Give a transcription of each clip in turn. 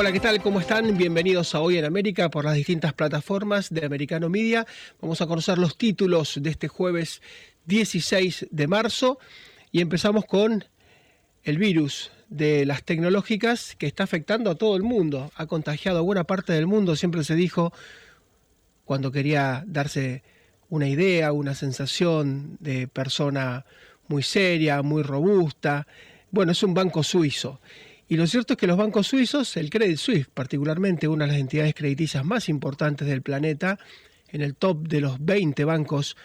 Hola, ¿qué tal? ¿Cómo están? Bienvenidos a Hoy en América por las distintas plataformas de Americano Media. Vamos a conocer los títulos de este jueves 16 de marzo y empezamos con el virus de las tecnológicas que está afectando a todo el mundo, ha contagiado a buena parte del mundo, siempre se dijo cuando quería darse una idea, una sensación de persona muy seria, muy robusta. Bueno, es un banco suizo. Y lo cierto es que los bancos suizos, el Credit Suisse particularmente, una de las entidades crediticias más importantes del planeta, en el top de los 20 bancos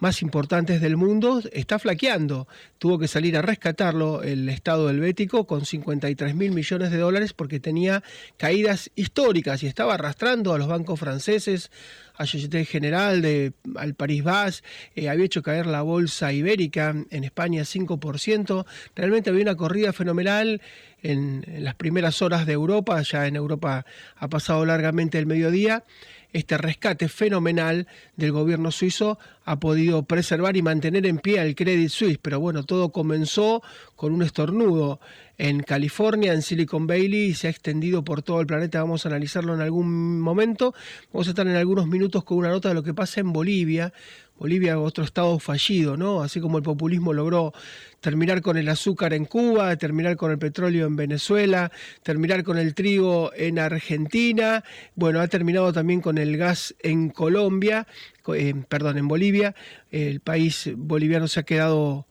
más importantes del mundo, está flaqueando. Tuvo que salir a rescatarlo el Estado helvético con 53 mil millones de dólares porque tenía caídas históricas y estaba arrastrando a los bancos franceses, a General, de, al París Bas, eh, había hecho caer la bolsa ibérica en España 5%. Realmente había una corrida fenomenal en, en las primeras horas de Europa, ya en Europa ha pasado largamente el mediodía este rescate fenomenal del gobierno suizo ha podido preservar y mantener en pie al Credit Suisse. Pero bueno, todo comenzó con un estornudo en California, en Silicon Valley, y se ha extendido por todo el planeta. Vamos a analizarlo en algún momento. Vamos a estar en algunos minutos con una nota de lo que pasa en Bolivia, Bolivia otro estado fallido, ¿no? Así como el populismo logró terminar con el azúcar en Cuba, terminar con el petróleo en Venezuela, terminar con el trigo en Argentina, bueno, ha terminado también con el gas en Colombia, eh, perdón, en Bolivia. El país boliviano se ha quedado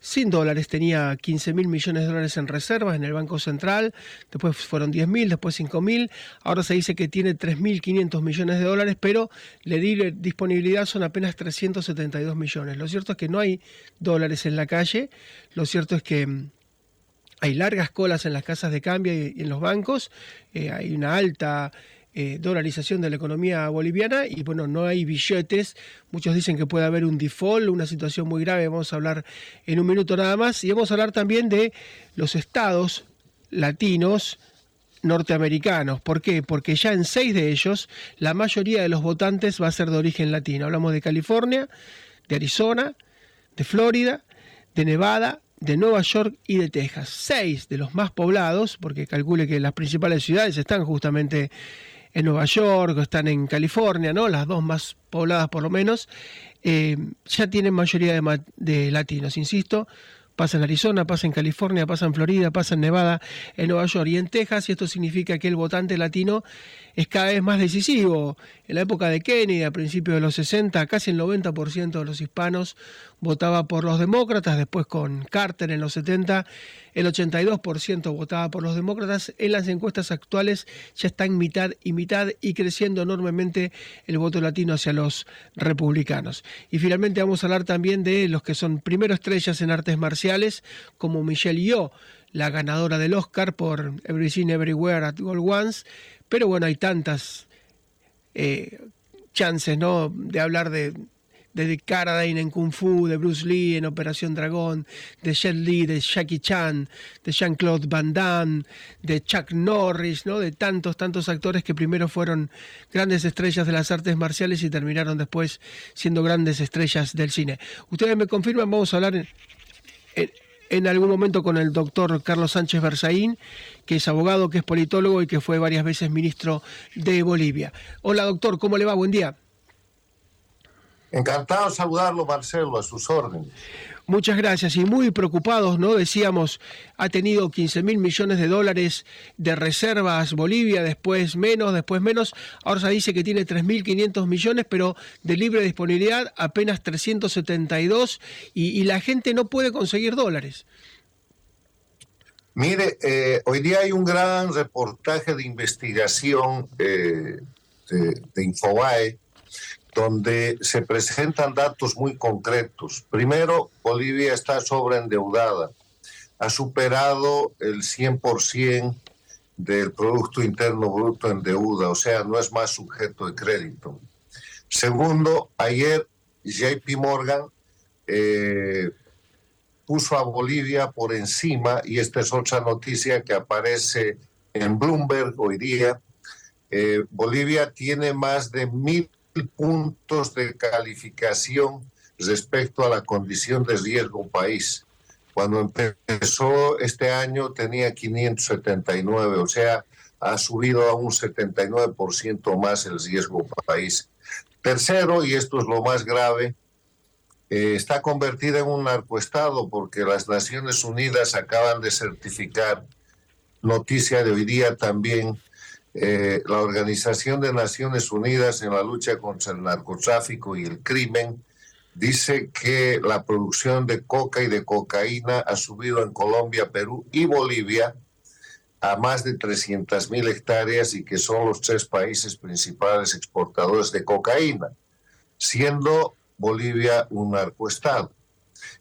sin dólares, tenía 15 mil millones de dólares en reservas en el Banco Central, después fueron 10 mil, después 5 mil, ahora se dice que tiene 3.500 millones de dólares, pero le di disponibilidad son apenas 372 millones. Lo cierto es que no hay dólares en la calle, lo cierto es que mm, hay largas colas en las casas de cambio y en los bancos, eh, hay una alta eh, dolarización de la economía boliviana y bueno, no hay billetes. Muchos dicen que puede haber un default, una situación muy grave. Vamos a hablar en un minuto nada más. Y vamos a hablar también de los estados latinos norteamericanos. ¿Por qué? Porque ya en seis de ellos la mayoría de los votantes va a ser de origen latino. Hablamos de California, de Arizona, de Florida, de Nevada, de Nueva York y de Texas. Seis de los más poblados, porque calcule que las principales ciudades están justamente en Nueva York, están en California, ¿no? Las dos más pobladas por lo menos, eh, ya tienen mayoría de, de latinos, insisto, pasa en Arizona, pasa en California, pasa en Florida, pasa en Nevada, en Nueva York y en Texas, y esto significa que el votante latino es cada vez más decisivo. En la época de Kennedy, a principios de los 60, casi el 90% de los hispanos votaba por los demócratas, después con Carter en los 70 el 82% votaba por los demócratas. En las encuestas actuales ya está en mitad y mitad y creciendo enormemente el voto latino hacia los republicanos. Y finalmente vamos a hablar también de los que son primero estrellas en artes marciales, como Michelle Yeoh, la ganadora del Oscar por Everything Everywhere at All Once. Pero bueno, hay tantas eh, chances ¿no? de hablar de de Carradine en Kung Fu, de Bruce Lee en Operación Dragón, de Jet Li, de Jackie Chan, de Jean-Claude Van Damme, de Chuck Norris, ¿no? de tantos, tantos actores que primero fueron grandes estrellas de las artes marciales y terminaron después siendo grandes estrellas del cine. Ustedes me confirman, vamos a hablar en, algún momento con el doctor Carlos Sánchez Berzaín, que es abogado, que es politólogo y que fue varias veces ministro de Bolivia. Hola doctor, ¿cómo le va? Buen día. Encantado de saludarlo, Marcelo, a sus órdenes. Muchas gracias y muy preocupados, ¿no? Decíamos, ha tenido 15 mil millones de dólares de reservas Bolivia, después menos, después menos. Ahora se dice que tiene 3.500 millones, pero de libre disponibilidad apenas 372 y, y la gente no puede conseguir dólares. Mire, eh, hoy día hay un gran reportaje de investigación eh, de, de Infobae donde se presentan datos muy concretos. Primero, Bolivia está sobreendeudada, ha superado el 100% del Producto Interno Bruto en deuda, o sea, no es más sujeto de crédito. Segundo, ayer JP Morgan eh, puso a Bolivia por encima, y esta es otra noticia que aparece en Bloomberg hoy día, eh, Bolivia tiene más de mil puntos de calificación respecto a la condición de riesgo país. Cuando empezó este año tenía 579, o sea, ha subido a un 79% más el riesgo país. Tercero, y esto es lo más grave, eh, está convertida en un narcoestado porque las Naciones Unidas acaban de certificar, noticia de hoy día también, eh, la Organización de Naciones Unidas en la lucha contra el narcotráfico y el crimen dice que la producción de coca y de cocaína ha subido en Colombia, Perú y Bolivia a más de 300 mil hectáreas y que son los tres países principales exportadores de cocaína, siendo Bolivia un narcoestado.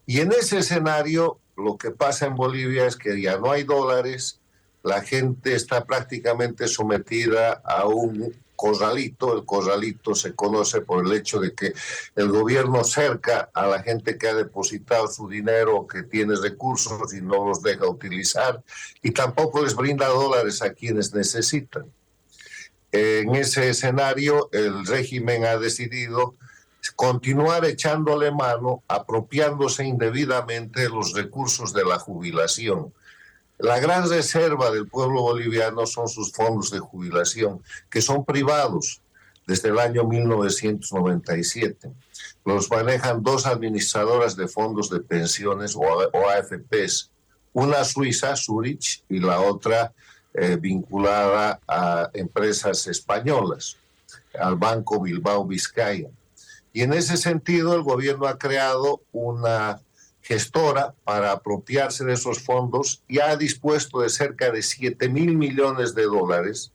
Y en ese escenario, lo que pasa en Bolivia es que ya no hay dólares, la gente está prácticamente sometida a un corralito. El corralito se conoce por el hecho de que el gobierno cerca a la gente que ha depositado su dinero, que tiene recursos y no los deja utilizar, y tampoco les brinda dólares a quienes necesitan. En ese escenario, el régimen ha decidido continuar echándole mano, apropiándose indebidamente de los recursos de la jubilación la gran reserva del pueblo boliviano son sus fondos de jubilación, que son privados desde el año 1997. Los manejan dos administradoras de fondos de pensiones o AFPs, una suiza, Zurich, y la otra eh, vinculada a empresas españolas, al Banco Bilbao Vizcaya. Y en ese sentido, el gobierno ha creado una gestora para apropiarse de esos fondos y ha dispuesto de cerca de 7 mil millones de dólares.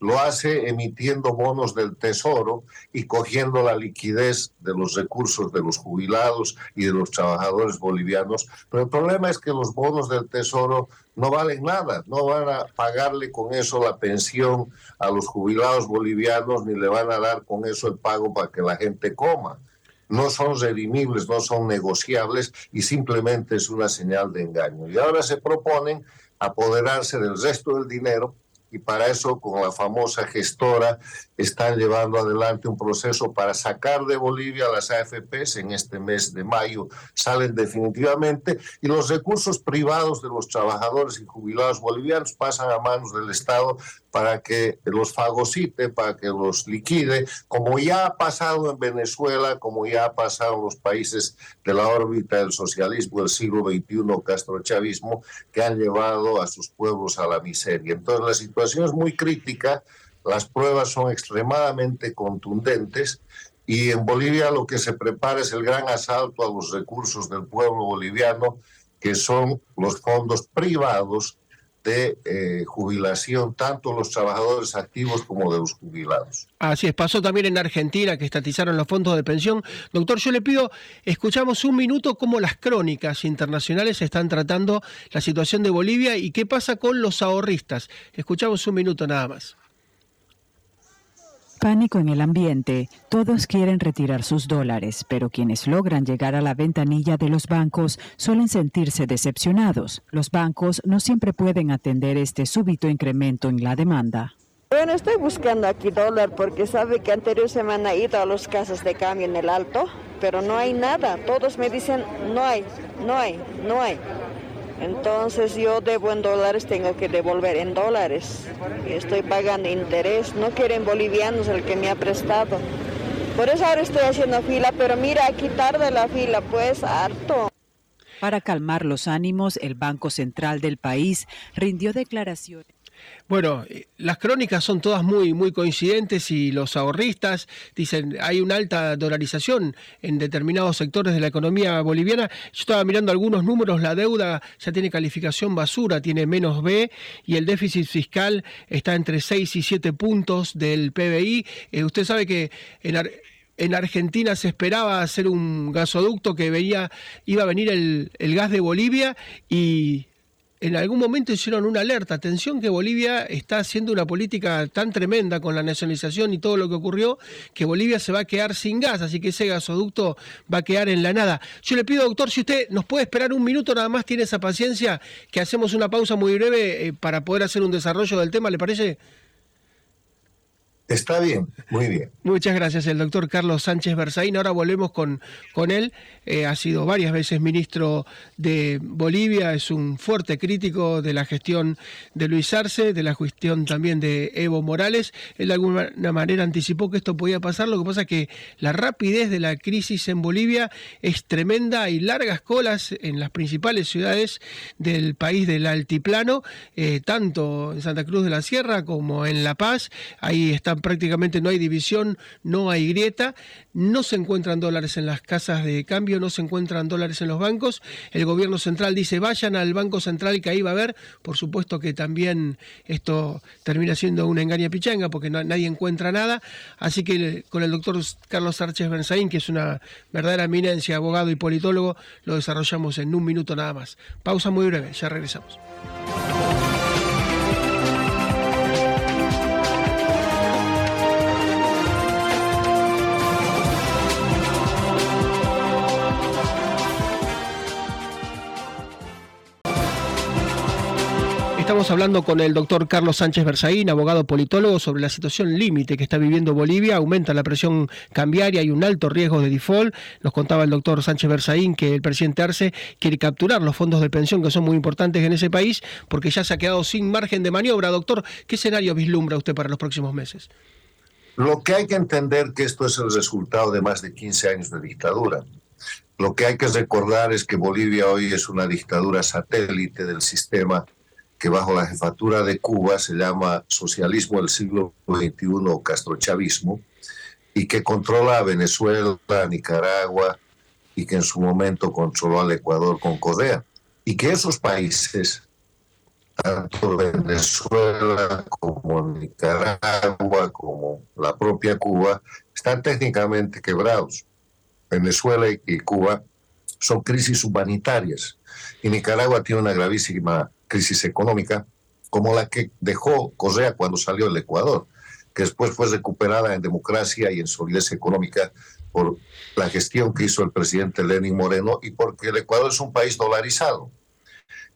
Lo hace emitiendo bonos del Tesoro y cogiendo la liquidez de los recursos de los jubilados y de los trabajadores bolivianos. Pero el problema es que los bonos del Tesoro no valen nada, no van a pagarle con eso la pensión a los jubilados bolivianos ni le van a dar con eso el pago para que la gente coma no son redimibles, no son negociables y simplemente es una señal de engaño. Y ahora se proponen apoderarse del resto del dinero y para eso con la famosa gestora están llevando adelante un proceso para sacar de Bolivia las AFPs en este mes de mayo, salen definitivamente y los recursos privados de los trabajadores y jubilados bolivianos pasan a manos del Estado para que los fagocite, para que los liquide, como ya ha pasado en Venezuela, como ya ha pasado en los países de la órbita del socialismo del siglo XXI, castrochavismo, que han llevado a sus pueblos a la miseria. Entonces la situación es muy crítica, las pruebas son extremadamente contundentes y en Bolivia lo que se prepara es el gran asalto a los recursos del pueblo boliviano, que son los fondos privados de eh, jubilación, tanto los trabajadores activos como de los jubilados. Así es, pasó también en Argentina que estatizaron los fondos de pensión. Doctor, yo le pido, escuchamos un minuto cómo las crónicas internacionales están tratando la situación de Bolivia y qué pasa con los ahorristas. Escuchamos un minuto nada más. Pánico en el ambiente. Todos quieren retirar sus dólares, pero quienes logran llegar a la ventanilla de los bancos suelen sentirse decepcionados. Los bancos no siempre pueden atender este súbito incremento en la demanda. Bueno, estoy buscando aquí dólar porque sabe que anterior semana he ido a los casas de cambio en el alto, pero no hay nada. Todos me dicen no hay, no hay, no hay. Entonces yo debo en dólares, tengo que devolver en dólares. Y estoy pagando interés. No quieren bolivianos el que me ha prestado. Por eso ahora estoy haciendo fila, pero mira, aquí tarde la fila, pues harto. Para calmar los ánimos, el Banco Central del país rindió declaraciones. Bueno, eh, las crónicas son todas muy, muy coincidentes y los ahorristas dicen hay una alta dolarización en determinados sectores de la economía boliviana. Yo estaba mirando algunos números, la deuda ya tiene calificación basura, tiene menos B y el déficit fiscal está entre 6 y 7 puntos del PBI. Eh, usted sabe que en, en Argentina se esperaba hacer un gasoducto que veía, iba a venir el, el gas de Bolivia y en algún momento hicieron una alerta, atención que Bolivia está haciendo una política tan tremenda con la nacionalización y todo lo que ocurrió, que Bolivia se va a quedar sin gas, así que ese gasoducto va a quedar en la nada. Yo le pido, doctor, si usted nos puede esperar un minuto, nada más tiene esa paciencia, que hacemos una pausa muy breve eh, para poder hacer un desarrollo del tema, ¿le parece? Está bien, muy bien. Muchas gracias, el doctor Carlos Sánchez Berzaín. Ahora volvemos con, con él. Eh, ha sido varias veces ministro de Bolivia, es un fuerte crítico de la gestión de Luis Arce, de la gestión también de Evo Morales. Él de alguna manera anticipó que esto podía pasar. Lo que pasa es que la rapidez de la crisis en Bolivia es tremenda. Hay largas colas en las principales ciudades del país del altiplano, eh, tanto en Santa Cruz de la Sierra como en La Paz. Ahí están prácticamente no hay división, no hay grieta, no se encuentran dólares en las casas de cambio, no se encuentran dólares en los bancos. El gobierno central dice vayan al Banco Central que ahí va a haber. Por supuesto que también esto termina siendo una engaña pichanga porque nadie encuentra nada. Así que con el doctor Carlos Sánchez Benzaín, que es una verdadera eminencia, abogado y politólogo, lo desarrollamos en un minuto nada más. Pausa muy breve, ya regresamos. Estamos hablando con el doctor Carlos Sánchez Berzaín, abogado politólogo, sobre la situación límite que está viviendo Bolivia. Aumenta la presión cambiaria, hay un alto riesgo de default. Nos contaba el doctor Sánchez Berzaín que el presidente Arce quiere capturar los fondos de pensión que son muy importantes en ese país porque ya se ha quedado sin margen de maniobra. Doctor, ¿qué escenario vislumbra usted para los próximos meses? Lo que hay que entender que esto es el resultado de más de 15 años de dictadura. Lo que hay que recordar es que Bolivia hoy es una dictadura satélite del sistema que bajo la jefatura de Cuba se llama socialismo del siglo XXI o castrochavismo, y que controla a Venezuela, a Nicaragua, y que en su momento controló al Ecuador con Corea. Y que esos países, tanto Venezuela como Nicaragua, como la propia Cuba, están técnicamente quebrados. Venezuela y Cuba son crisis humanitarias. Y Nicaragua tiene una gravísima crisis económica como la que dejó Correa cuando salió del Ecuador, que después fue recuperada en democracia y en solidez económica por la gestión que hizo el presidente Lenin Moreno y porque el Ecuador es un país dolarizado.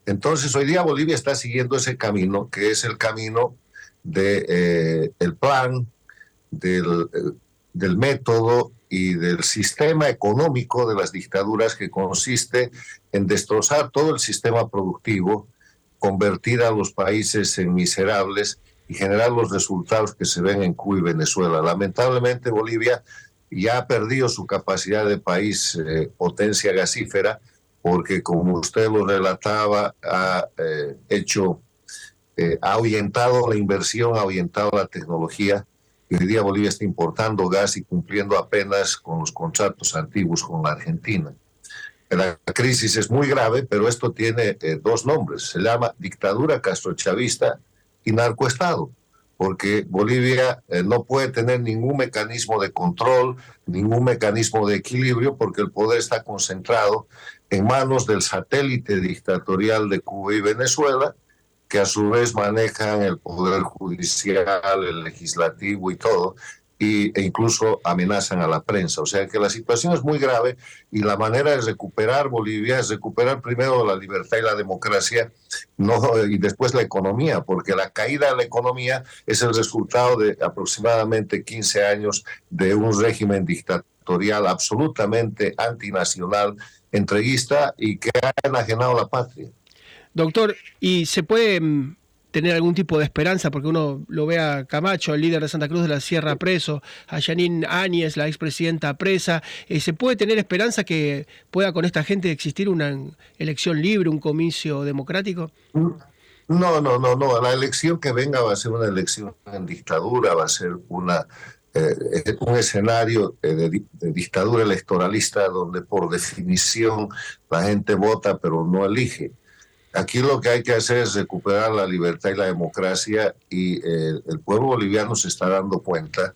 Entonces hoy día Bolivia está siguiendo ese camino, que es el camino del de, eh, plan, del, eh, del método y del sistema económico de las dictaduras que consiste en destrozar todo el sistema productivo, convertir a los países en miserables y generar los resultados que se ven en Cuba y Venezuela. Lamentablemente Bolivia ya ha perdido su capacidad de país eh, potencia gasífera porque como usted lo relataba, ha eh, hecho, eh, ha ahuyentado la inversión, ha ahuyentado la tecnología. Y hoy día Bolivia está importando gas y cumpliendo apenas con los contratos antiguos con la Argentina. La crisis es muy grave, pero esto tiene eh, dos nombres. Se llama dictadura castrochavista y narcoestado, porque Bolivia eh, no puede tener ningún mecanismo de control, ningún mecanismo de equilibrio, porque el poder está concentrado en manos del satélite dictatorial de Cuba y Venezuela, que a su vez manejan el poder judicial, el legislativo y todo, e incluso amenazan a la prensa. O sea que la situación es muy grave y la manera de recuperar Bolivia es recuperar primero la libertad y la democracia no, y después la economía, porque la caída de la economía es el resultado de aproximadamente 15 años de un régimen dictatorial absolutamente antinacional, entreguista y que ha enajenado la patria. Doctor, ¿y se puede mm, tener algún tipo de esperanza, porque uno lo ve a Camacho, el líder de Santa Cruz de la Sierra preso, a Janine Áñez, la expresidenta presa, eh, ¿se puede tener esperanza que pueda con esta gente existir una elección libre, un comicio democrático? No, no, no, no. La elección que venga va a ser una elección en dictadura, va a ser una eh, un escenario eh, de, dictadura electoralista donde por definición la gente vota pero no elige. Aquí lo que hay que hacer es recuperar la libertad y la democracia y eh, el pueblo boliviano se está dando cuenta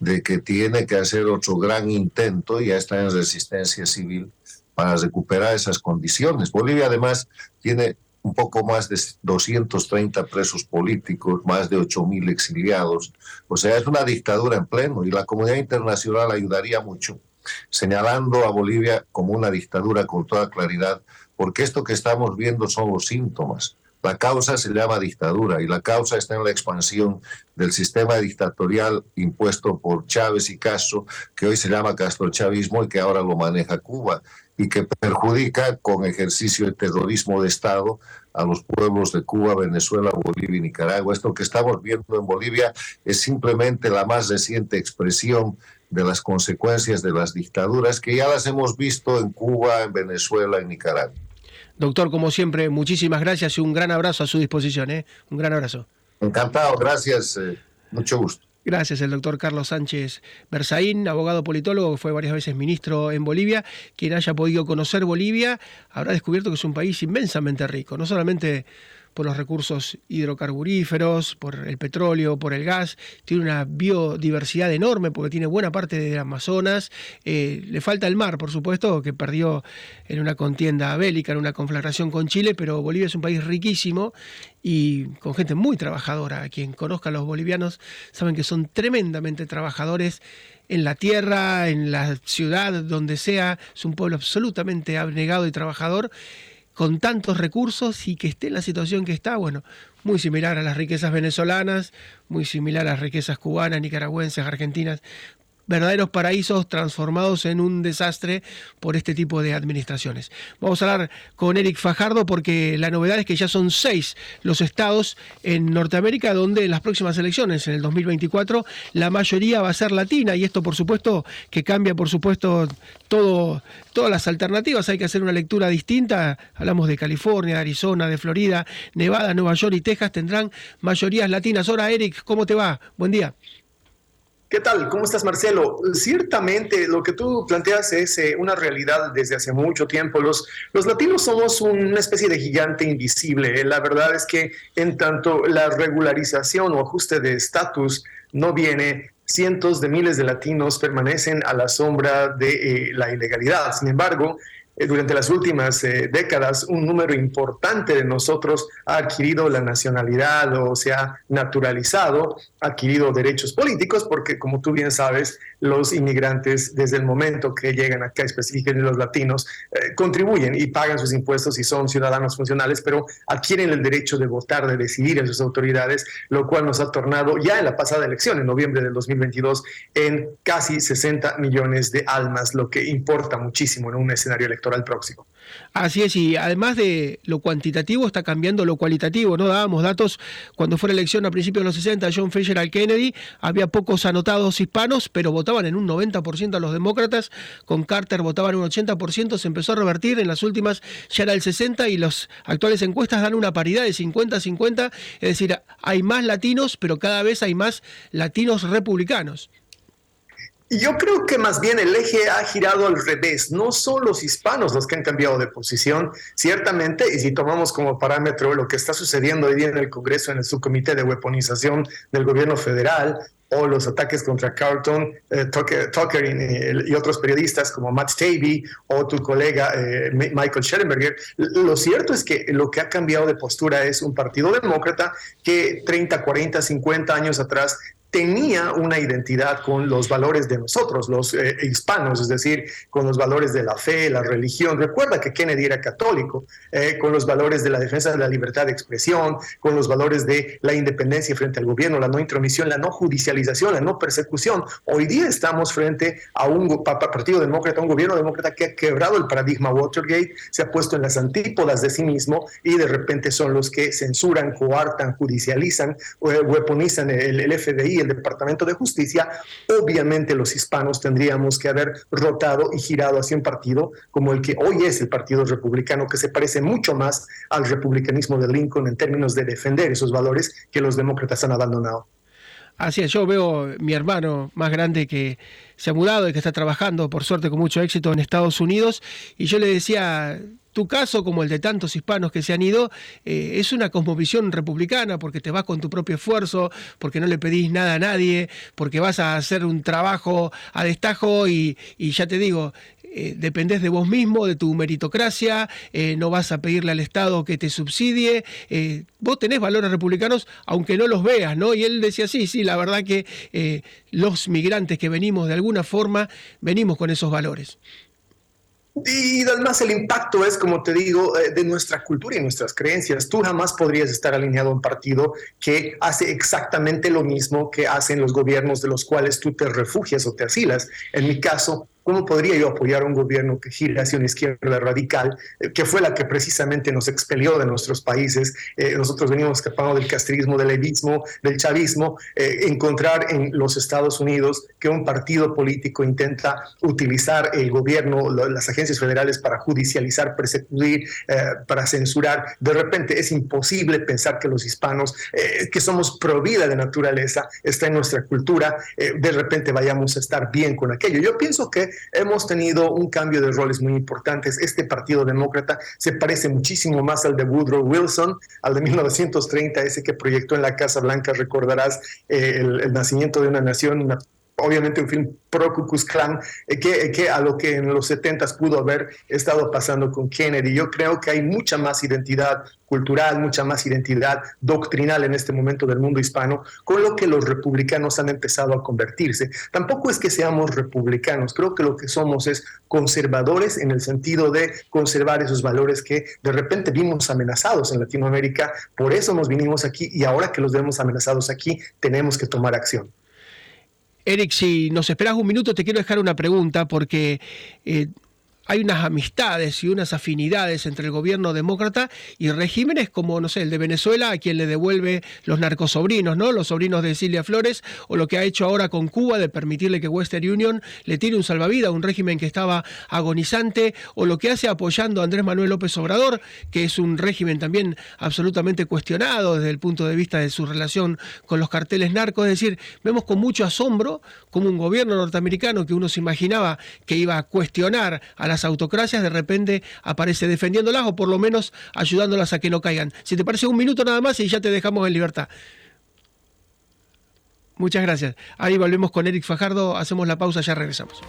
de que tiene que hacer otro gran intento, ya está en resistencia civil, para recuperar esas condiciones. Bolivia además tiene un poco más de 230 presos políticos, más de 8.000 exiliados. O sea, es una dictadura en pleno y la comunidad internacional ayudaría mucho, señalando a Bolivia como una dictadura con toda claridad porque esto que estamos viendo son los síntomas. La causa se llama dictadura y la causa está en la expansión del sistema dictatorial impuesto por Chávez y Castro, que hoy se llama castrochavismo y que ahora lo maneja Cuba y que perjudica con ejercicio de terrorismo de Estado a los pueblos de Cuba, Venezuela, Bolivia y Nicaragua. Esto que estamos viendo en Bolivia es simplemente la más reciente expresión de las consecuencias de las dictaduras que ya las hemos visto en Cuba, en Venezuela, en Nicaragua. Doctor, como siempre, muchísimas gracias y un gran abrazo a su disposición. ¿eh? Un gran abrazo. Encantado, gracias. Eh, mucho gusto. Gracias, el doctor Carlos Sánchez Berzaín, abogado politólogo, fue varias veces ministro en Bolivia. Quien haya podido conocer Bolivia habrá descubierto que es un país inmensamente rico, no solamente por los recursos hidrocarburíferos, por el petróleo, por el gas. Tiene una biodiversidad enorme porque tiene buena parte del Amazonas. Eh, le falta el mar, por supuesto, que perdió en una contienda bélica, en una conflagración con Chile, pero Bolivia es un país riquísimo y con gente muy trabajadora. Quien conozca a los bolivianos saben que son tremendamente trabajadores en la tierra, en la ciudad, donde sea. Es un pueblo absolutamente abnegado y trabajador con tantos recursos y que esté en la situación que está, bueno, muy similar a las riquezas venezolanas, muy similar a las riquezas cubanas, nicaragüenses, argentinas, verdaderos paraísos transformados en un desastre por este tipo de administraciones. Vamos a hablar con Eric Fajardo porque la novedad es que ya son seis los estados en Norteamérica donde en las próximas elecciones, en el 2024, la mayoría va a ser latina y esto por supuesto que cambia por supuesto todo, todas las alternativas. Hay que hacer una lectura distinta. Hablamos de California, de Arizona, de Florida, Nevada, Nueva York y Texas tendrán mayorías latinas. Ahora Eric, ¿cómo te va? Buen día. ¿Qué tal? ¿Cómo estás, Marcelo? Ciertamente lo que tú planteas es eh, una realidad desde hace mucho tiempo. Los, los latinos somos una especie de gigante invisible. La verdad es que en tanto la regularización o ajuste de estatus no viene, cientos de miles de latinos permanecen a la sombra de eh, la ilegalidad. Sin embargo, eh, durante las últimas eh, décadas un número importante de nosotros ha adquirido la nacionalidad o se ha naturalizado, ha adquirido derechos políticos, porque como tú bien sabes, los inmigrantes desde el momento que llegan acá, específicamente los latinos, eh, contribuyen y pagan sus impuestos y son ciudadanos funcionales, pero adquieren el derecho de votar, de decidir en sus autoridades, lo cual nos ha tornado ya en la pasada elección, en noviembre del 2022, en casi 60 millones de almas, lo que importa muchísimo en un escenario electoral próximo. Así es, y además de lo cuantitativo, está cambiando lo cualitativo. No dábamos datos cuando fue la elección a principios de los 60, John Fisher al Kennedy, había pocos anotados hispanos, pero votaban en un 90% a los demócratas, con Carter votaban un 80%, se empezó a revertir, en las últimas ya era el 60% y las actuales encuestas dan una paridad de 50-50, es decir, hay más latinos, pero cada vez hay más latinos republicanos. Yo creo que más bien el eje ha girado al revés. No son los hispanos los que han cambiado de posición, ciertamente, y si tomamos como parámetro lo que está sucediendo hoy día en el Congreso, en el subcomité de weaponización del gobierno federal, o los ataques contra Carlton, eh, Tucker, y, otros periodistas como Matt Stavey o tu colega eh, Michael Schellenberger, lo cierto es que lo que ha cambiado de postura es un partido demócrata que 30, 40, 50 años atrás tenía una identidad con los valores de nosotros, los eh, hispanos, es decir, con los valores de la fe, la religión. Recuerda que Kennedy era católico, eh, con los valores de la defensa de la libertad de expresión, con los valores de la independencia frente al gobierno, la no intromisión, la no judicialización, la no persecución. Hoy día estamos frente a un partido demócrata, un gobierno demócrata que ha quebrado el paradigma Watergate, se ha puesto en las antípodas de sí mismo y de repente son los que censuran, coartan, judicializan, eh, weaponizan el, el FBI, Departamento de Justicia, obviamente los hispanos tendríamos que haber rotado y girado hacia un partido como el que hoy es el Partido Republicano, que se parece mucho más al republicanismo de Lincoln en términos de defender esos valores que los demócratas han abandonado. Así es, yo veo mi hermano más grande que se ha mudado y que está trabajando, por suerte, con mucho éxito en Estados Unidos, y yo le decía, tu caso, como el de tantos hispanos que se han ido, eh, es una cosmovisión republicana porque te vas con tu propio esfuerzo, porque no le pedís nada a nadie, porque vas a hacer un trabajo a destajo y, ya te digo, eh, dependés de vos mismo, de tu meritocracia, eh, no vas a pedirle al Estado que te subsidie, vos tenés valores republicanos aunque no los veas, ¿no? Y él decía, sí, sí, la verdad que los migrantes que venimos de alguna forma, venimos con esos valores. Y además el impacto es, como te digo, eh, de nuestra cultura y nuestras creencias. Tú jamás podrías estar alineado a un partido que hace exactamente lo mismo que hacen los gobiernos de los cuales tú te refugias o te asilas. En mi caso, ¿Cómo podría yo apoyar un gobierno que gire hacia una izquierda radical, eh, que fue la que precisamente nos expelió de nuestros países? Eh, nosotros venimos escapando del castrismo, del levismo, del chavismo. Eh, encontrar en los Estados Unidos que un partido político intenta utilizar el gobierno, las agencias federales para judicializar, perseguir, para censurar. De repente es imposible pensar que los hispanos, que somos pro vida de naturaleza, está en nuestra cultura, de repente vayamos a estar bien con aquello. Yo pienso que hemos tenido un cambio de roles muy importantes. Este Partido Demócrata se parece muchísimo más al de Woodrow Wilson, al de 1930, ese que proyectó en la Casa Blanca, recordarás eh, el, nacimiento de una nación, obviamente un film pro Ku Klux eh, que, que, a lo que en los 70 pudo haber estado pasando con Kennedy. Yo creo que hay mucha más identidad cultural, mucha más identidad doctrinal en este momento del mundo hispano, con lo que los republicanos han empezado a convertirse. Tampoco es que seamos republicanos, creo que lo que somos es conservadores en el sentido de conservar esos valores que de repente vimos amenazados en Latinoamérica, por eso nos vinimos aquí y ahora que los vemos amenazados aquí, tenemos que tomar acción. Eric, si nos esperas un minuto, te quiero dejar una pregunta porque eh, hay unas amistades y unas afinidades entre el gobierno demócrata y regímenes como, no sé, el de Venezuela, a quien le devuelve los narcosobrinos, ¿no? Los sobrinos de Cilia Flores, o lo que ha hecho ahora con Cuba de permitirle que Western Union le tire un salvavidas a un régimen que estaba agonizante, o lo que hace apoyando a Andrés Manuel López Obrador, que es un régimen también absolutamente cuestionado desde el punto de vista de su relación con los carteles narcos. Es decir, vemos con mucho asombro como un gobierno norteamericano que uno se imaginaba que iba a cuestionar a la las autocracias de repente aparece defendiéndolas o por lo menos ayudándolas a que no caigan. Si te parece un minuto nada más y ya te dejamos en libertad. Muchas gracias. Ahí volvemos con Eric Fajardo, hacemos la pausa, ya regresamos.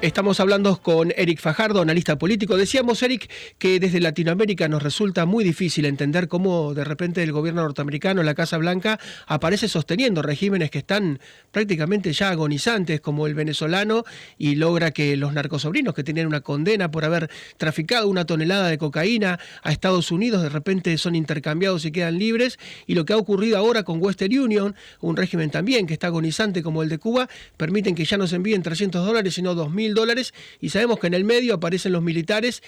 Estamos hablando con Eric Fajardo, analista político. Decíamos, Eric, que desde Latinoamérica nos resulta muy difícil entender cómo de repente el gobierno norteamericano, la Casa Blanca, aparece sosteniendo regímenes que están prácticamente ya agonizantes, como el venezolano, y logra que los narcosobrinos, que tenían una condena por haber traficado una tonelada de cocaína a Estados Unidos, de repente son intercambiados y quedan libres. Y lo que ha ocurrido ahora con Western Union, un régimen también que está agonizante como el de Cuba, permiten que ya no se envíen 300 dólares, sino 2.000 dólares y sabemos que en el medio aparecen los militares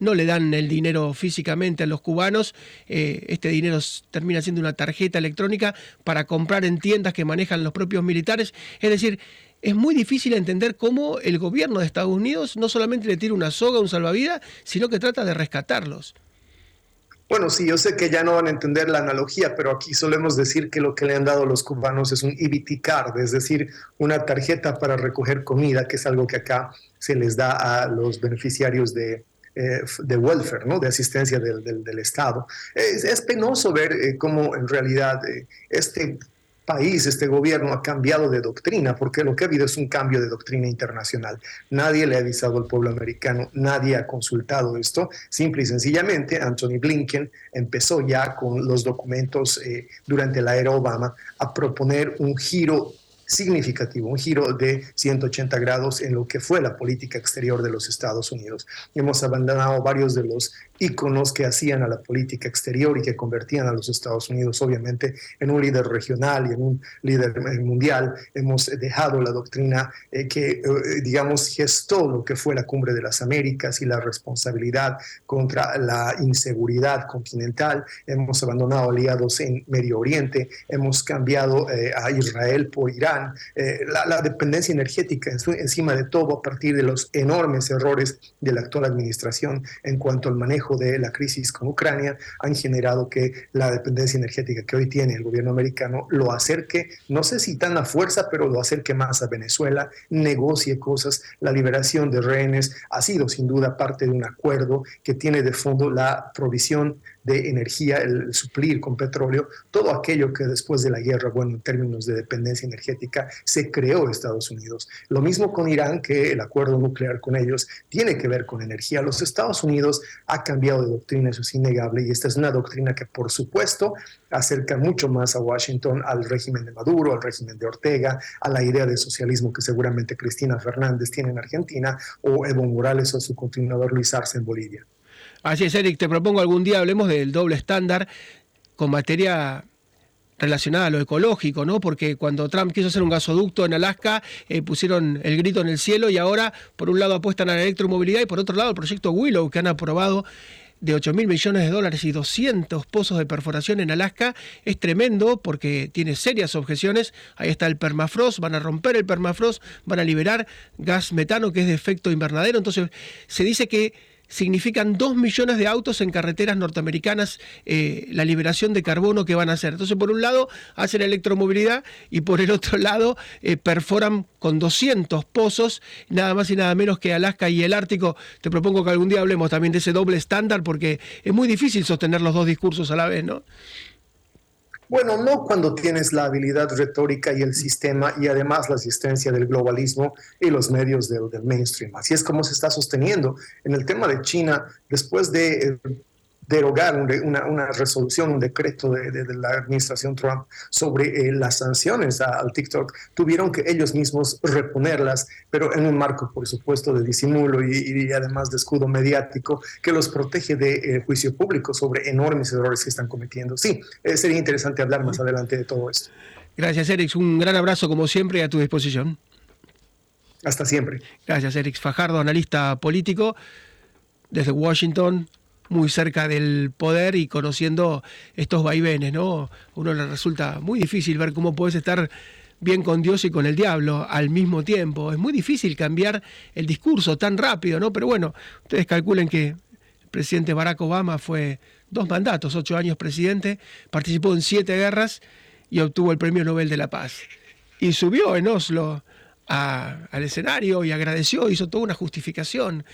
no le dan el dinero físicamente a los cubanos, eh, este dinero termina siendo una tarjeta electrónica para comprar en tiendas que manejan los propios militares. Es decir, es muy difícil entender cómo el gobierno de Estados Unidos no solamente le tira una soga un salvavidas, sino que trata de rescatarlos. Bueno, sí, yo sé que ya no van a entender la analogía, pero aquí solemos decir que lo que le han dado los cubanos es un EBT card, es decir, una tarjeta para recoger comida, que es algo que acá se les da a los beneficiarios de, eh, de welfare, ¿no? de asistencia del, del, Estado. Es, penoso ver eh, cómo en realidad eh, este país, este gobierno ha cambiado de doctrina, porque lo que ha habido es un cambio de doctrina internacional. Nadie le ha avisado al pueblo americano, nadie ha consultado esto. Simple y sencillamente, Anthony Blinken empezó ya con los documentos eh, durante la era Obama a proponer un giro significativo, un giro de 180 grados en lo que fue la política exterior de los Estados Unidos. Hemos abandonado varios de los íconos que hacían a la política exterior y que convertían a los Estados Unidos obviamente en un líder regional y en un líder eh, mundial. Hemos dejado la doctrina eh, que, eh, digamos, gestó lo que fue la cumbre de las Américas y la responsabilidad contra la inseguridad continental. Hemos abandonado aliados en Medio Oriente, hemos cambiado a Israel por Irán, la, dependencia energética encima de todo a partir de los enormes errores de la actual administración en cuanto al manejo de la crisis con Ucrania han generado que la dependencia energética que hoy tiene el gobierno americano lo acerque, no sé si tan a fuerza, pero lo acerque más a Venezuela, negocie cosas. La liberación de rehenes ha sido sin duda parte de un acuerdo que tiene de fondo la provisión de energía, el suplir con petróleo, todo aquello que después de la guerra, bueno, en términos de dependencia energética, se creó Estados Unidos. Lo mismo con Irán, que el acuerdo nuclear con ellos tiene que ver con energía. Los Estados Unidos ha cambiado de doctrina, eso es innegable, y esta es una doctrina que, por supuesto, acerca mucho más a Washington, al régimen de Maduro, al régimen de Ortega, a la idea de socialismo que seguramente Cristina Fernández tiene en Argentina, o Evo Morales o su continuador Luis Arce en Bolivia. Así es, Eric, te propongo algún día hablemos del doble estándar con materia relacionada a lo ecológico, ¿no? Porque cuando Trump quiso hacer un gasoducto en Alaska, eh, pusieron el grito en el cielo y ahora, por un lado, apuestan a la electromovilidad y por otro lado, el proyecto Willow, que han aprobado de 8 mil millones de dólares y 200 pozos de perforación en Alaska es tremendo porque tiene serias objeciones. Ahí está el permafrost, van a romper el permafrost, van a liberar gas metano que es de efecto invernadero. Entonces se dice que significan dos millones de autos en carreteras norteamericanas eh, la liberación de carbono que van a hacer. Entonces, por un lado, hacen electromovilidad y por el otro lado, eh, perforan con 200 pozos, nada más y nada menos que Alaska y el Ártico. Te propongo que algún día hablemos también de ese doble estándar porque es muy difícil sostener los dos discursos a la vez, ¿no? Bueno, no cuando tienes la habilidad retórica y el sistema y además la asistencia del globalismo y los medios del, mainstream. Así es como se está sosteniendo. En el tema de China, después de eh, derogar una, una, resolución, un decreto de, de, la administración Trump sobre eh, las sanciones al TikTok, tuvieron que ellos mismos reponerlas, pero en un marco, por supuesto, de disimulo y, y además de escudo mediático que los protege de eh, juicio público sobre enormes errores que están cometiendo. Sí, eh, sería interesante hablar más adelante de todo esto. Gracias, Eric. Un gran abrazo, como siempre, a tu disposición. Hasta siempre. Gracias, Eric Fajardo, analista político desde Washington muy cerca del poder y conociendo estos vaivenes, ¿no? Uno le resulta muy difícil ver cómo puedes estar bien con Dios y con el diablo al mismo tiempo. Es muy difícil cambiar el discurso tan rápido, ¿no? Pero bueno, ustedes calculen que el presidente Barack Obama fue dos mandatos, ocho años presidente, participó en siete guerras y obtuvo el Premio Nobel de la Paz. Y subió en Oslo al escenario y agradeció, hizo toda una justificación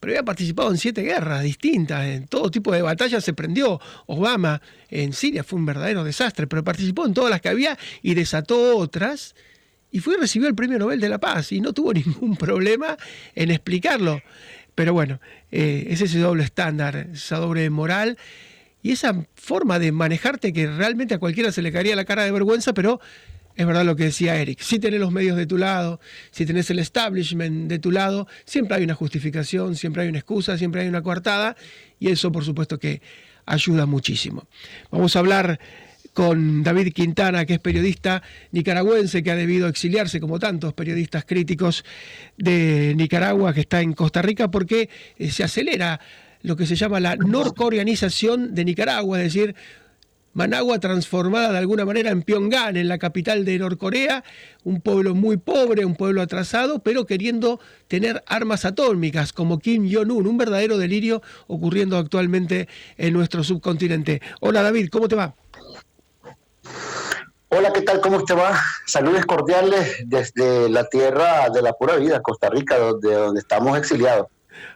pero había participado en siete guerras distintas, en todo tipo de batallas se prendió. Obama en Siria fue un verdadero desastre, pero participó en todas las que había y desató otras. Y fue y recibió el Premio Nobel de la Paz y no tuvo ningún problema en explicarlo. Pero bueno, eh, es ese doble estándar, esa doble moral y esa forma de manejarte que realmente a cualquiera se le caería la cara de vergüenza, pero es verdad lo que decía Eric, si tenés los medios de tu lado, si tenés el establishment de tu lado, siempre hay una justificación, siempre hay una excusa, siempre hay una coartada y eso por supuesto que ayuda muchísimo. Vamos a hablar con David Quintana, que es periodista nicaragüense que ha debido exiliarse como tantos periodistas críticos de Nicaragua, que está en Costa Rica, porque eh, se acelera lo que se llama la norcoreanización de Nicaragua, es decir, Managua transformada de alguna manera en Pyongyang, en la capital de Norcorea, un pueblo muy pobre, un pueblo atrasado, pero queriendo tener armas atómicas como Kim Jong-un, un verdadero delirio ocurriendo actualmente en nuestro subcontinente. Hola David, ¿cómo te va? Hola, ¿qué tal? ¿Cómo te va? Saludos cordiales desde la tierra de la pura vida, Costa Rica, donde, donde estamos exiliados.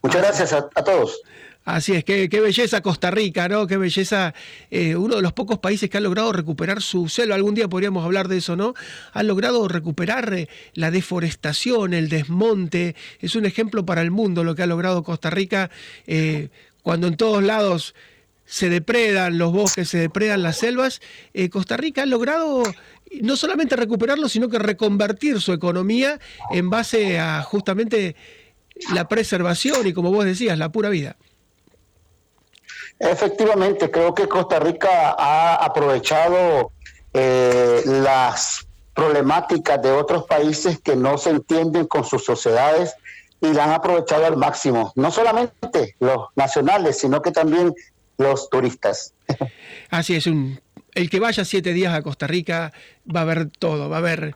Muchas gracias a, a todos. Así es, qué, qué, belleza Costa Rica, ¿no? Qué belleza, eh, uno de los pocos países que ha logrado recuperar su selva, algún día podríamos hablar de eso, ¿no? Ha logrado recuperar eh, la deforestación, el desmonte, es un ejemplo para el mundo lo que ha logrado Costa Rica, eh, cuando en todos lados se depredan los bosques, se depredan las selvas, Costa Rica ha logrado no solamente recuperarlo, sino que reconvertir su economía en base a justamente la preservación y, como vos decías, la pura vida. Efectivamente, creo que Costa Rica ha aprovechado eh, las problemáticas de otros países que no se entienden con sus sociedades y la han aprovechado al máximo. No solamente los nacionales, sino que también los turistas. Así es, un, el que vaya siete días a Costa Rica va a ver todo, va a ver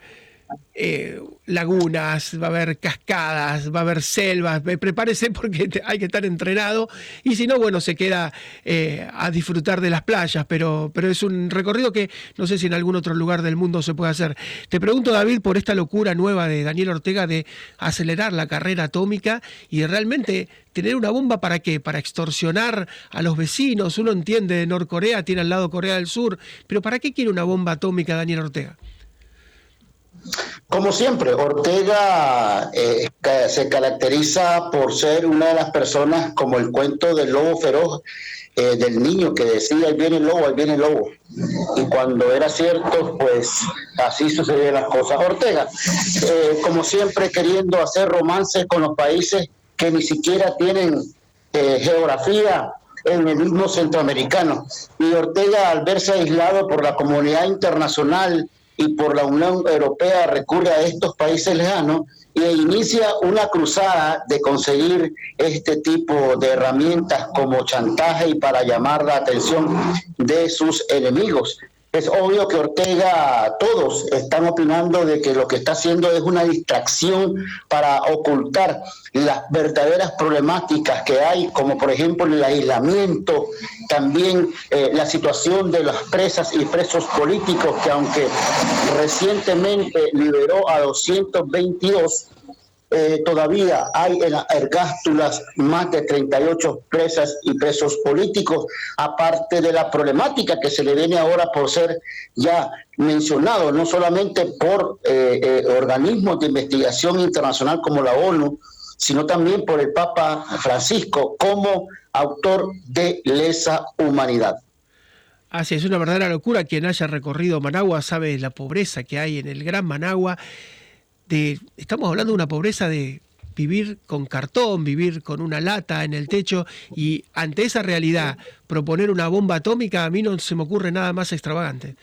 eh, lagunas, va a haber cascadas, va a haber selvas. Prepárese porque hay que estar entrenado. Y si no, bueno, se queda eh, a disfrutar de las playas. Pero, pero es un recorrido que no sé si en algún otro lugar del mundo se puede hacer. Te pregunto, David, por esta locura nueva de Daniel Ortega de acelerar la carrera atómica y realmente tener una bomba para qué? Para extorsionar a los vecinos. Uno entiende, Norcorea tiene al lado Corea del Sur. Pero ¿para qué quiere una bomba atómica Daniel Ortega? Como siempre, Ortega eh, se caracteriza por ser una de las personas como el cuento del lobo feroz, eh, del niño que decía, ahí viene el lobo, ahí viene el lobo. Y cuando era cierto, pues así sucedían las cosas. Ortega, eh, como siempre, queriendo hacer romances con los países que ni siquiera tienen geografía en el mismo centroamericano. Y Ortega, al verse aislado por la comunidad internacional, y por la Unión Europea recurre a estos países lejanos e inicia una cruzada de conseguir este tipo de herramientas como chantaje y para llamar la atención de sus enemigos. Es obvio que Ortega, todos están opinando de que lo que está haciendo es una distracción para ocultar las verdaderas problemáticas que hay, como por ejemplo el aislamiento, también eh, la situación de las presas y presos políticos, que aunque recientemente liberó a 222, eh, todavía hay en las ergástulas más de 38 presas y presos políticos, aparte de la problemática que se le viene ahora por ser ya mencionado, no solamente por eh, eh, organismos de investigación internacional como la ONU, sino también por el Papa Francisco como autor de lesa humanidad. Así es una verdadera locura. Quien haya recorrido Managua sabe la pobreza que hay en el Gran Managua estamos hablando de una pobreza de vivir con cartón, vivir con una lata en el techo y ante esa realidad proponer una bomba atómica a mí no se me ocurre nada más extravagante.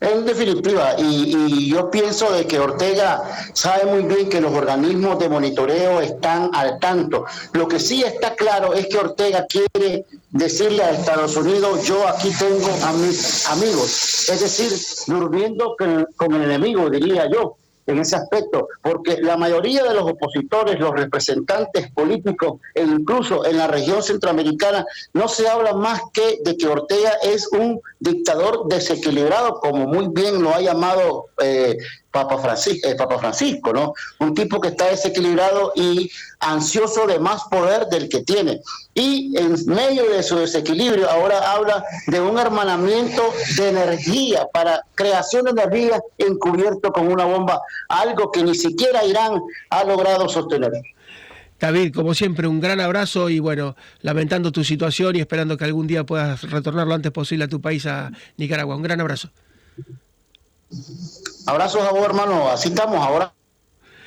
En definitiva, y, yo pienso de que Ortega sabe muy bien que los organismos de monitoreo están al tanto. Lo que sí está claro es que Ortega quiere decirle a Estados Unidos, yo aquí tengo a mis amigos, es decir, durmiendo con el enemigo, diría yo en ese aspecto, porque la mayoría de los opositores, los representantes políticos e incluso en la región centroamericana, no se habla más que de que Ortega es un dictador desequilibrado, como muy bien lo ha llamado eh, Papa Francisco, eh, Papa Francisco, ¿no? Un tipo que está desequilibrado y ansioso de más poder del que tiene. Y en medio de su desequilibrio ahora habla de un hermanamiento de energía para creación de energía encubierto con una bomba, algo que ni siquiera Irán ha logrado sostener. David, como siempre, un gran abrazo y bueno, lamentando tu situación y esperando que algún día puedas retornar lo antes posible a tu país, a Nicaragua. Un gran abrazo. Abrazos a vos, hermano. Así estamos ahora.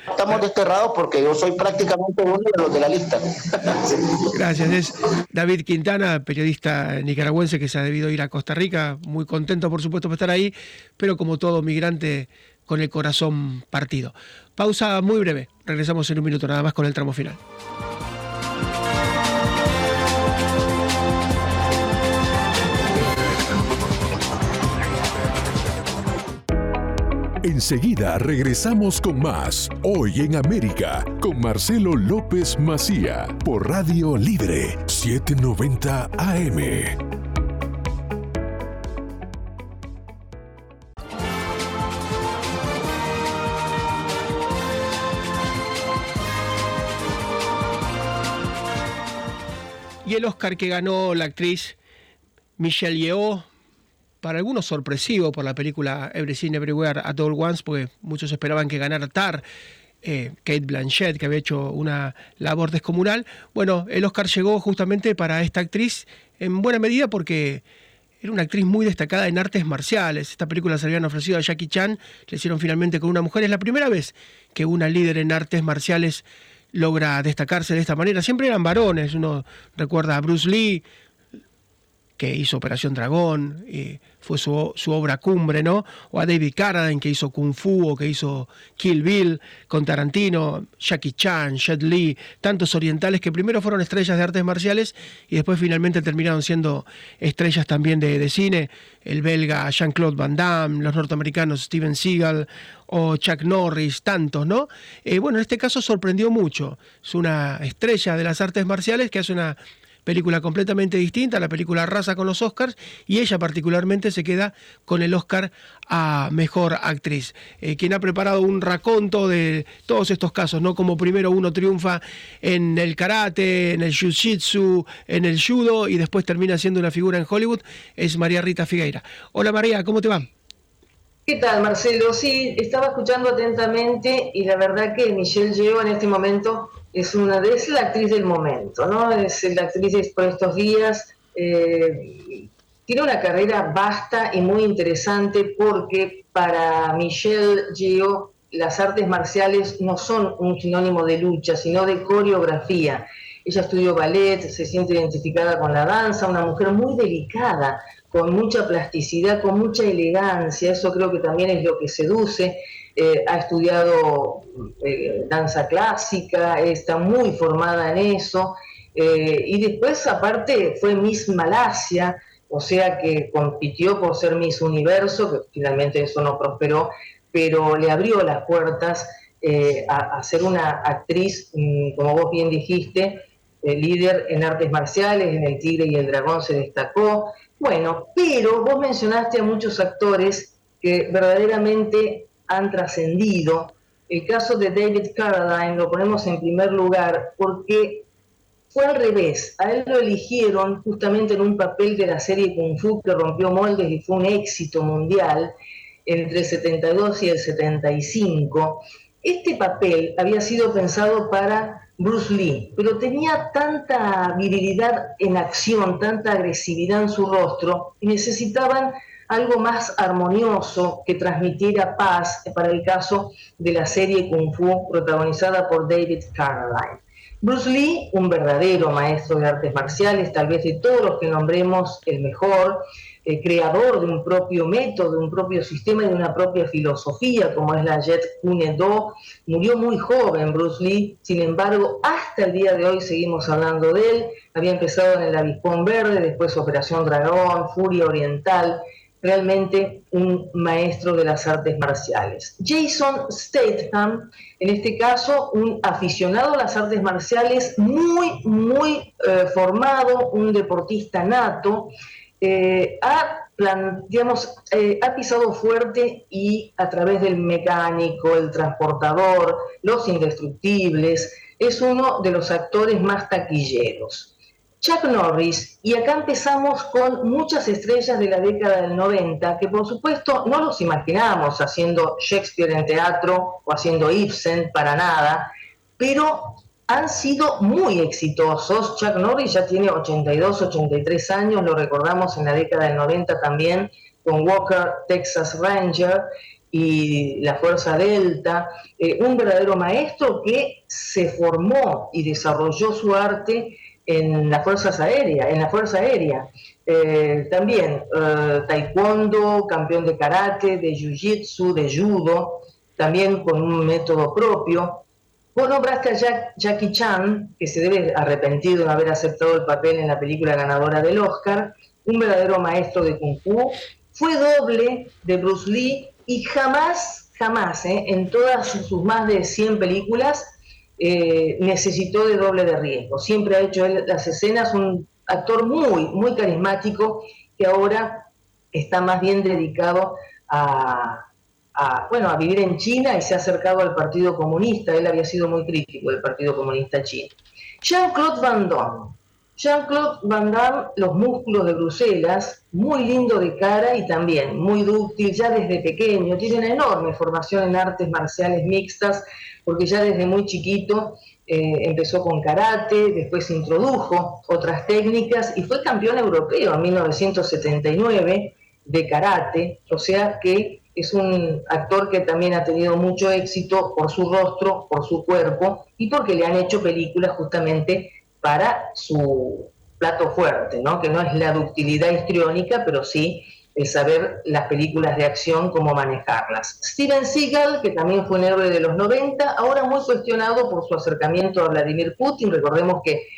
Estamos desterrados porque yo soy prácticamente uno de los de la lista. Gracias. Es David Quintana, periodista nicaragüense que se ha debido ir a Costa Rica. Muy contento, por supuesto, por estar ahí, pero como todo migrante, con el corazón partido. Pausa muy breve. Regresamos en un minuto nada más con el tramo final. Enseguida regresamos con más Hoy en América con Marcelo López Macía por Radio Libre 790 AM. Y el Oscar que ganó la actriz Michelle Yeoh para algunos sorpresivo por la película Everything Everywhere at All Once, porque muchos esperaban que ganara Tar, eh, Kate Blanchett, que había hecho una labor descomunal. Bueno, el Oscar llegó justamente para esta actriz en buena medida porque era una actriz muy destacada en artes marciales. Esta película se habían ofrecido a Jackie Chan, le hicieron finalmente con una mujer. Es la primera vez que una líder en artes marciales logra destacarse de esta manera. Siempre eran varones, uno recuerda a Bruce Lee, que hizo Operación Dragón, eh, fue su, obra cumbre, ¿no? O a David Carradine, que hizo Kung Fu, o que hizo Kill Bill, con Tarantino, Jackie Chan, Jet Li, tantos orientales que primero fueron estrellas de artes marciales y después finalmente terminaron siendo estrellas también de, cine, el belga Jean-Claude Van Damme, los norteamericanos Steven Seagal o Chuck Norris, tantos, ¿no? Eh, bueno, en este caso sorprendió mucho, es una estrella de las artes marciales que hace una película completamente distinta, la película Raza con los Oscars, y ella particularmente se queda con el Oscar a Mejor Actriz. Eh, quien ha preparado un raconto de todos estos casos, ¿no? Como primero uno triunfa en el karate, en el jiu-jitsu, en el judo, y después termina siendo una figura en Hollywood, es María Rita Figueira. Hola María, ¿cómo te va? ¿Qué tal, Marcelo? Sí, estaba escuchando atentamente y la verdad que Michelle Yeoh en este momento es una de es la actriz del momento, ¿no? Es la actriz por estos días. Eh, tiene una carrera vasta y muy interesante porque para Michelle Gio las artes marciales no son un sinónimo de lucha, sino de coreografía. Ella estudió ballet, se siente identificada con la danza, una mujer muy delicada, con mucha plasticidad, con mucha elegancia, eso creo que también es lo que seduce eh, ha estudiado eh, danza clásica, está muy formada en eso, eh, y después aparte fue Miss Malasia, o sea que compitió por ser Miss Universo, que finalmente eso no prosperó, pero le abrió las puertas a, ser una actriz, mm, como vos bien dijiste, líder en artes marciales, en El Tigre y el Dragón se destacó. Bueno, pero vos mencionaste a muchos actores que verdaderamente han trascendido. El caso de David Carradine lo ponemos en primer lugar porque fue al revés. A él lo eligieron justamente en un papel de la serie Kung Fu que rompió moldes y fue un éxito mundial entre el 72 y el 75. Este papel había sido pensado para Bruce Lee, pero tenía tanta virilidad en acción, tanta agresividad en su rostro, y necesitaban algo más armonioso que transmitiera paz para el caso de la serie Kung Fu protagonizada por David Carradine. Bruce Lee, un verdadero maestro de artes marciales, tal vez de todos los que nombremos el mejor, el creador de un propio método, de un propio sistema y de una propia filosofía, como es la Jet Kune Do. Murió muy joven Bruce Lee, sin embargo, hasta el día de hoy seguimos hablando de él. Había empezado en el Avispón Verde, después Operación Dragón, Furia Oriental, realmente un maestro de las artes marciales. Jason Statham, en este caso, un aficionado a las artes marciales muy, muy eh, formado, un deportista nato, eh, ha, eh, ha pisado fuerte y a través del mecánico, el transportador, los indestructibles, es uno de los actores más taquilleros. Chuck Norris, y acá empezamos con muchas estrellas de la década del 90, que por supuesto no los imaginamos haciendo Shakespeare en teatro o haciendo Ibsen para nada, pero han sido muy exitosos. Chuck Norris ya tiene 82, 83 años, lo recordamos en la década del 90 también, con Walker, Texas Ranger y la Fuerza Delta, eh, un verdadero maestro que se formó y desarrolló su arte en las fuerzas aéreas, en la Fuerza Aérea. Eh, también eh, taekwondo, campeón de karate, de jiu-jitsu, de judo, también con un método propio. Vos nombraste a Jackie Chan, que se debe arrepentir de haber aceptado el papel en la película ganadora del Oscar, un verdadero maestro de Kung Fu. Fue doble de Bruce Lee y jamás, jamás, eh, en todas sus más de 100 películas, eh, necesitó de doble de riesgo. Siempre ha hecho las escenas, un actor muy, muy carismático que ahora está más bien dedicado a, bueno, a vivir en China y se ha acercado al Partido Comunista. Él había sido muy crítico del Partido Comunista chino. Jean-Claude Van Damme. Jean-Claude Van Damme, los músculos de Bruselas, muy lindo de cara y también muy dúctil, ya desde pequeño, tiene una enorme formación en artes marciales mixtas, porque ya desde muy chiquito eh, empezó con karate, después introdujo otras técnicas y fue campeón europeo en 1979 de karate, o sea que es un actor que también ha tenido mucho éxito por su rostro, por su cuerpo y porque le han hecho películas justamente para su plato fuerte, ¿no? que no es la ductilidad histriónica, pero sí el saber las películas de acción, cómo manejarlas. Steven Seagal, que también fue un héroe de los 90, ahora muy cuestionado por su acercamiento a Vladimir Putin. Recordemos que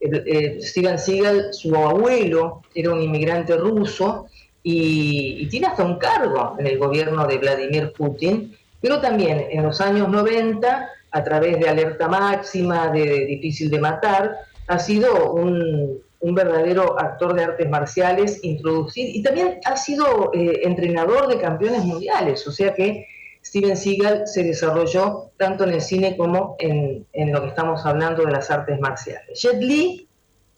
eh, eh, Steven Seagal, su abuelo, era un inmigrante ruso y, y, tiene hasta un cargo en el gobierno de Vladimir Putin, pero también en los años 90, a través de Alerta Máxima, de Difícil de Matar, ha sido un, verdadero actor de artes marciales introducido y también ha sido eh, entrenador de campeones mundiales, o sea que Steven Seagal se desarrolló tanto en el cine como en, lo que estamos hablando de las artes marciales. Jet Li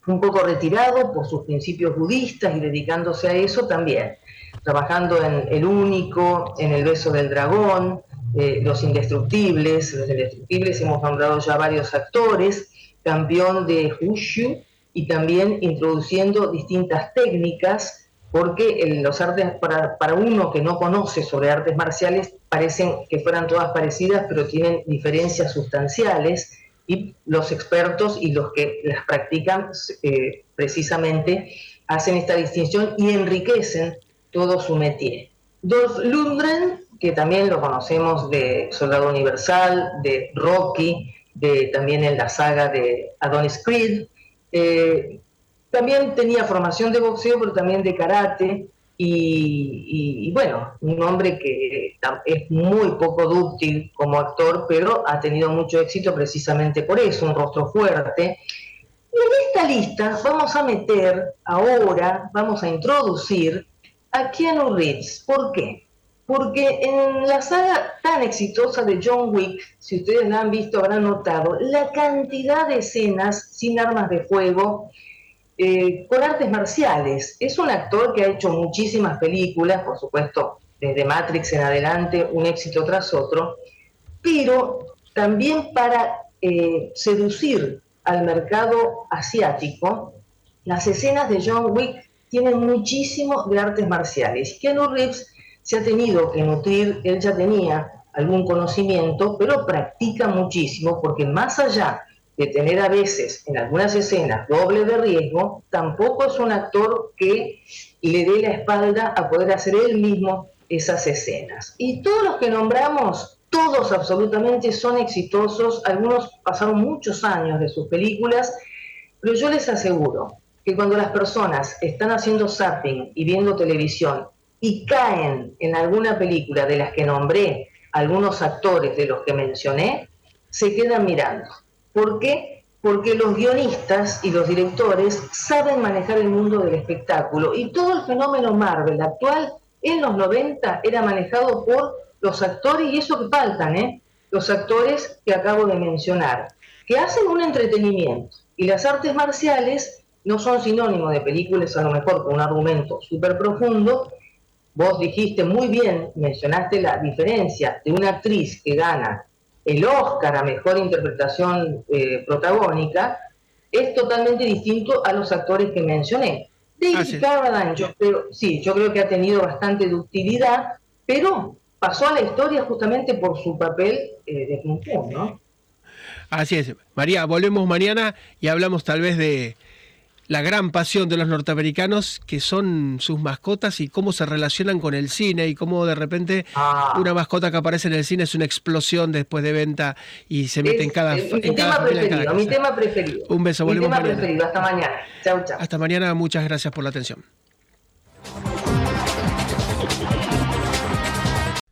un poco retirado por sus principios budistas y dedicándose a eso también, trabajando en El Único, en El Beso del Dragón, eh, Los Indestructibles, Los Indestructibles hemos nombrado ya varios actores, campeón de Wushu y también introduciendo distintas técnicas, porque los artes, para, para uno que no conoce sobre artes marciales, parecen que fueran todas parecidas, pero tienen diferencias sustanciales y los expertos y los que las practican eh, precisamente hacen esta distinción y enriquecen todo su métier. Dolph Lundgren, que también lo conocemos de Soldado Universal, de Rocky, también en la saga de Adonis Creed. Eh, también tenía formación de boxeo, pero también de karate. Y, bueno, un hombre que es muy poco dúctil como actor, pero ha tenido mucho éxito precisamente por eso, un rostro fuerte. Y en esta lista vamos a meter ahora, vamos a introducir a Keanu Reeves. ¿Por qué? Porque en la saga tan exitosa de John Wick, si ustedes la han visto, habrán notado la cantidad de escenas sin armas de fuego, eh, con artes marciales. Es un actor que ha hecho muchísimas películas, por supuesto, desde Matrix en adelante, un éxito tras otro, pero también para eh, seducir al mercado asiático, las escenas de John Wick tienen muchísimo de artes marciales. Keanu Reeves se ha tenido que nutrir, él ya tenía algún conocimiento, pero practica muchísimo porque más allá de tener a veces en algunas escenas doble de riesgo, tampoco es un actor que le dé la espalda a poder hacer él mismo esas escenas. Y todos los que nombramos, todos absolutamente son exitosos, algunos pasaron muchos años de sus películas, pero yo les aseguro que cuando las personas están haciendo zapping y viendo televisión y caen en alguna película de las que nombré, algunos actores de los que mencioné, se quedan mirando. ¿Por qué? Porque los guionistas y los directores saben manejar el mundo del espectáculo y todo el fenómeno Marvel actual en los 90 era manejado por los actores, y eso que faltan, ¿eh? los actores que acabo de mencionar, que hacen un entretenimiento. Y las artes marciales no son sinónimo de películas a lo mejor con un argumento súper profundo, vos dijiste muy bien, mencionaste la diferencia de una actriz que gana el Oscar a Mejor Interpretación eh, Protagónica, es totalmente distinto a los actores que mencioné. David ah, yo creo, sí, yo creo que ha tenido bastante ductilidad, pero pasó a la historia justamente por su papel eh, de Kung ¿no? Así es. María, volvemos mañana y hablamos tal vez de, la gran pasión de los norteamericanos, que son sus mascotas y cómo se relacionan con el cine y cómo de repente ah. una mascota que aparece en el cine es una explosión después de venta y se mete en cada... mi, tema preferido, mi tema preferido. Un beso, mi tema preferido. Hasta mañana. Chao, chao. Hasta mañana, muchas gracias por la atención.